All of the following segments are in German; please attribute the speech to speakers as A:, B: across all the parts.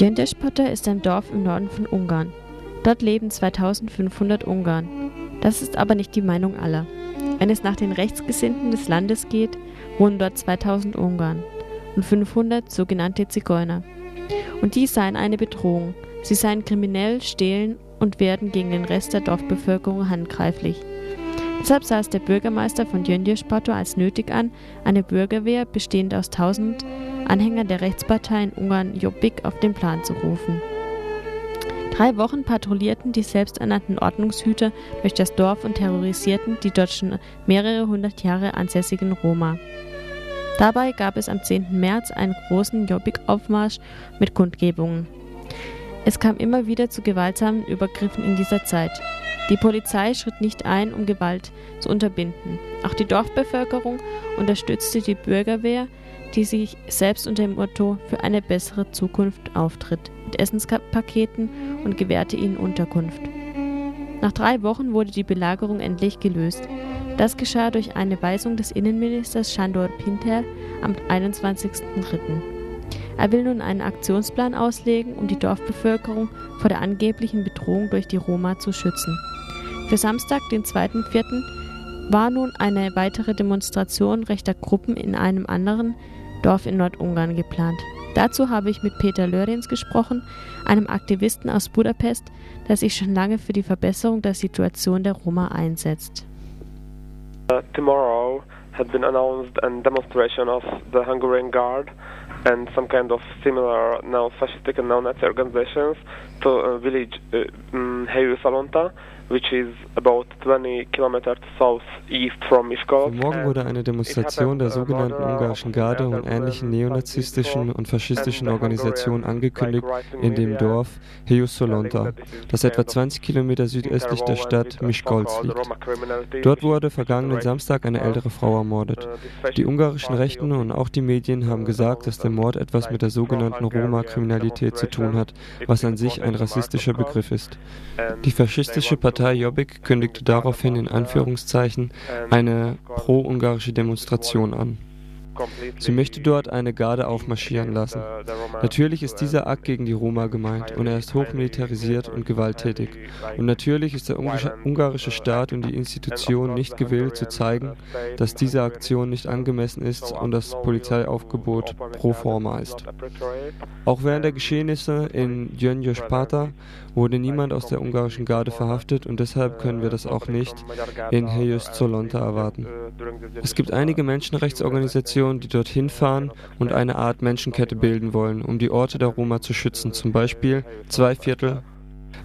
A: Gyöngyöspata ist ein Dorf im Norden von Ungarn. Dort leben 2500 Ungarn. Das ist aber nicht die Meinung aller. Wenn es nach den Rechtsgesinnten des Landes geht, wohnen dort 2000 Ungarn und 500 sogenannte Zigeuner. Und die seien eine Bedrohung. Sie seien kriminell, stehlen und werden gegen den Rest der Dorfbevölkerung handgreiflich. Deshalb sah es der Bürgermeister von Gyöngyöspato als nötig an, eine Bürgerwehr bestehend aus 1000 Anhängern der Rechtspartei in Ungarn Jobbik auf den Plan zu rufen. Drei Wochen patrouillierten die selbsternannten Ordnungshüter durch das Dorf und terrorisierten die dort schon mehrere hundert Jahre ansässigen Roma. Dabei gab es am 10. März einen großen Jobbik-Aufmarsch mit Kundgebungen. Es kam immer wieder zu gewaltsamen Übergriffen in dieser Zeit. Die Polizei schritt nicht ein, um Gewalt zu unterbinden. Auch die Dorfbevölkerung unterstützte die Bürgerwehr, die sich selbst unter dem Motto für eine bessere Zukunft auftritt, mit Essenspaketen und gewährte ihnen Unterkunft. Nach drei Wochen wurde die Belagerung endlich gelöst. Das geschah durch eine Weisung des Innenministers Shandor Pinter am 21.03. Er will nun einen Aktionsplan auslegen, um die Dorfbevölkerung vor der angeblichen Bedrohung durch die Roma zu schützen. Für Samstag, den 2.04., war nun eine weitere Demonstration rechter Gruppen in einem anderen Dorf in Nordungarn geplant. Dazu habe ich mit Peter Lörens gesprochen, einem Aktivisten aus Budapest, der sich schon lange für die Verbesserung der Situation der Roma einsetzt.
B: Uh, tomorrow had been announced a demonstration of the Hungarian Guard and some kind of similar now fascistic and neo-Nazi organizations to a village uh, um, Salonta which is about 20 kilometers southeast from Miskolc.
C: Morgen wurde eine Demonstration der sogenannten ungarischen Garde und ähnlichen neonazistischen und faschistischen Organisationen angekündigt in dem Dorf Heusolonta, das etwa 20 Kilometer südöstlich der Stadt Miskolc liegt. Dort wurde vergangenen Samstag eine ältere Frau ermordet. Die ungarischen Rechten und auch die Medien haben gesagt, dass der Mord etwas mit der sogenannten Roma-Kriminalität zu tun hat, was an sich ein rassistischer Begriff ist. Die faschistische Partei Partei Jobbik kündigte daraufhin in Anführungszeichen eine pro-ungarische Demonstration an. Sie möchte dort eine Garde aufmarschieren lassen. Natürlich ist dieser Akt gegen die Roma gemeint und er ist hochmilitarisiert und gewalttätig. Und natürlich ist der ungarische Staat und die Institutionen nicht gewillt zu zeigen, dass diese Aktion nicht angemessen ist und das Polizeiaufgebot pro forma ist. Auch während der Geschehnisse in Gyöngyös-Pata wurde niemand aus der ungarischen Garde verhaftet und deshalb können wir das auch nicht in Helyos Zolonta erwarten. Es gibt einige Menschenrechtsorganisationen, die dorthin fahren und eine Art Menschenkette bilden wollen, um die Orte der Roma zu schützen, zum Beispiel zwei Viertel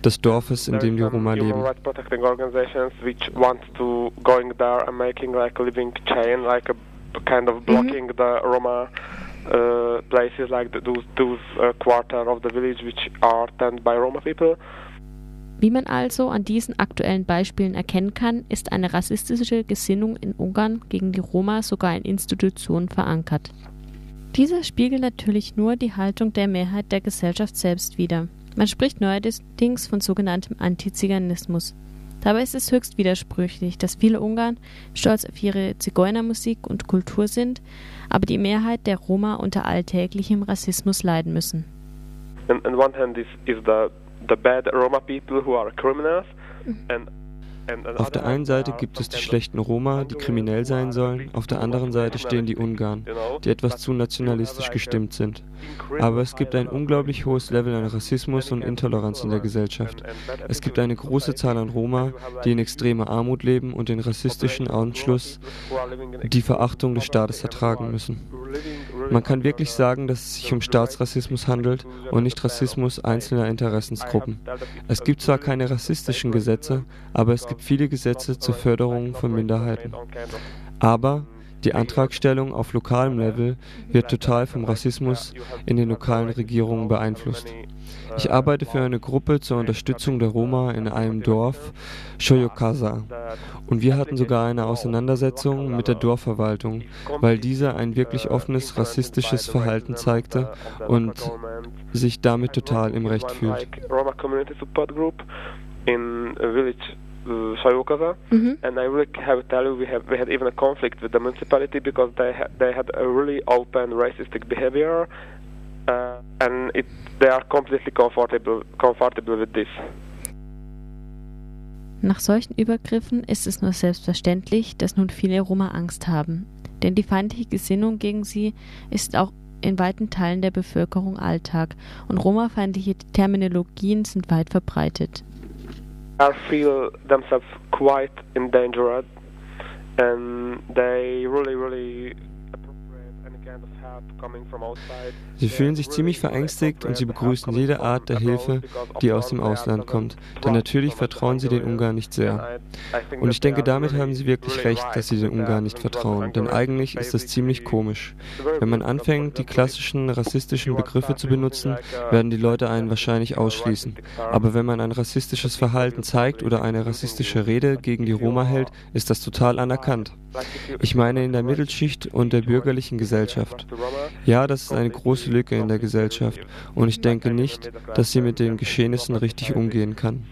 C: des Dorfes, in dem die Roma leben.
B: kind of blocking mhm. Uh, places like those, those uh, quarter of the village which are tended by Roma people.
A: Wie man also an diesen aktuellen Beispielen erkennen kann, ist eine rassistische Gesinnung in Ungarn gegen die Roma sogar in Institutionen verankert. Dieser spiegelt natürlich nur die Haltung der Mehrheit der Gesellschaft selbst wider. Man spricht neuerdings von sogenanntem Antiziganismus. Dabei ist es höchst widersprüchlich, dass viele Ungarn stolz auf ihre Zigeunermusik und Kultur sind, aber die Mehrheit der Roma unter alltäglichem Rassismus leiden müssen.
B: On, on one hand is, is the, the bad Roma people who are criminals
C: mhm. and auf der einen Seite gibt es die schlechten Roma, die kriminell sein sollen, auf der anderen Seite stehen die Ungarn, die etwas zu nationalistisch gestimmt sind. Aber es gibt ein unglaublich hohes Level an Rassismus und Intoleranz in der Gesellschaft. Es gibt eine große Zahl an Roma, die in extremer Armut leben und den rassistischen Anschluss, die Verachtung des Staates ertragen müssen. Man kann wirklich sagen, dass es sich um Staatsrassismus handelt und nicht Rassismus einzelner Interessensgruppen. Es gibt zwar keine rassistischen Gesetze, aber es gibt viele Gesetze zur Förderung von Minderheiten. Aber die Antragstellung auf lokalem Level wird total vom Rassismus in den lokalen Regierungen beeinflusst. Ich arbeite für eine Gruppe zur Unterstützung der Roma in einem Dorf, Shoyokasa. Und wir hatten sogar eine Auseinandersetzung mit der Dorfverwaltung, weil diese ein wirklich offenes rassistisches Verhalten zeigte und sich damit total im Recht fühlt.
B: Sayokasa, mm-hmm. and I really have to tell you, we have we had even a conflict with the municipality because they ha- they had a really open racistic behavior Uh, and it, they are completely comfortable, comfortable with this.
A: Nach solchen Übergriffen ist es nur selbstverständlich, dass nun viele Roma Angst haben. Denn die feindliche Gesinnung gegen sie ist auch in weiten Teilen der Bevölkerung Alltag und Roma-feindliche Terminologien sind weit verbreitet.
B: I feel themselves quite endangered and they really, really
C: Sie fühlen sich ziemlich verängstigt und sie begrüßen jede Art der Hilfe, die aus dem Ausland kommt, denn natürlich vertrauen sie den Ungarn nicht sehr. Und ich denke, damit haben sie wirklich recht, dass sie den Ungarn nicht vertrauen, denn eigentlich ist das ziemlich komisch. Wenn man anfängt, die klassischen rassistischen Begriffe zu benutzen, werden die Leute einen wahrscheinlich ausschließen. Aber wenn man ein rassistisches Verhalten zeigt oder eine rassistische Rede gegen die Roma hält, ist das total anerkannt. Ich meine in der Mittelschicht und der bürgerlichen Gesellschaft. Ja, das ist eine große Lücke in der Gesellschaft und ich denke nicht, dass sie mit den Geschehnissen richtig umgehen kann.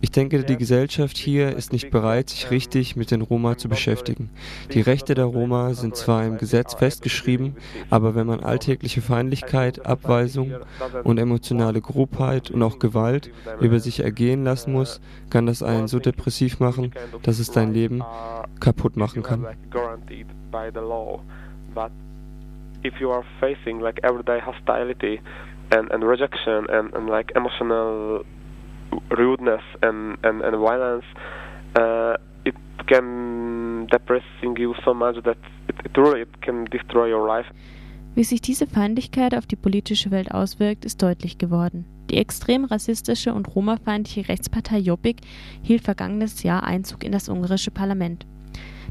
C: Ich denke, die Gesellschaft hier ist nicht bereit, sich richtig mit den Roma zu beschäftigen. Die Rechte der Roma sind zwar im Gesetz festgeschrieben, aber wenn man alltägliche Feindlichkeit, Abweisung und emotionale Grobheit und auch Gewalt über sich ergehen lassen muss, kann das einen so depressiv machen, dass es dein Leben kaputt machen kann.
B: If you are facing like everyday hostility and, and rejection and, and like emotional rudeness and, and, and violence, uh, it can depressing you so much that it, it really it can destroy your life.
A: Wie sich diese Feindlichkeit auf die politische Welt auswirkt, ist deutlich geworden. Die extrem rassistische und romafeindliche Rechtspartei Jobbik hielt vergangenes Jahr Einzug in das ungarische Parlament.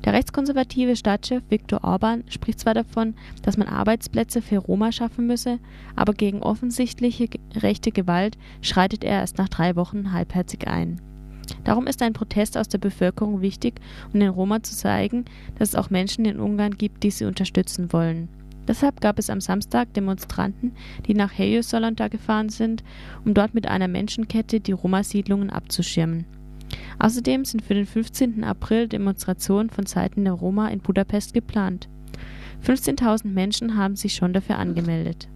A: Der rechtskonservative Stadtchef Viktor Orban spricht zwar davon, dass man Arbeitsplätze für Roma schaffen müsse, aber gegen offensichtliche rechte Gewalt schreitet er erst nach drei Wochen halbherzig ein. Darum ist ein Protest aus der Bevölkerung wichtig, um den Roma zu zeigen, dass es auch Menschen in Ungarn gibt, die sie unterstützen wollen. Deshalb gab es am Samstag Demonstranten, die nach Heliosolonta gefahren sind, um dort mit einer Menschenkette die Roma-Siedlungen abzuschirmen. Außerdem sind für den 15. April Demonstrationen von Seiten der Roma in Budapest geplant. 15.000 Menschen haben sich schon dafür angemeldet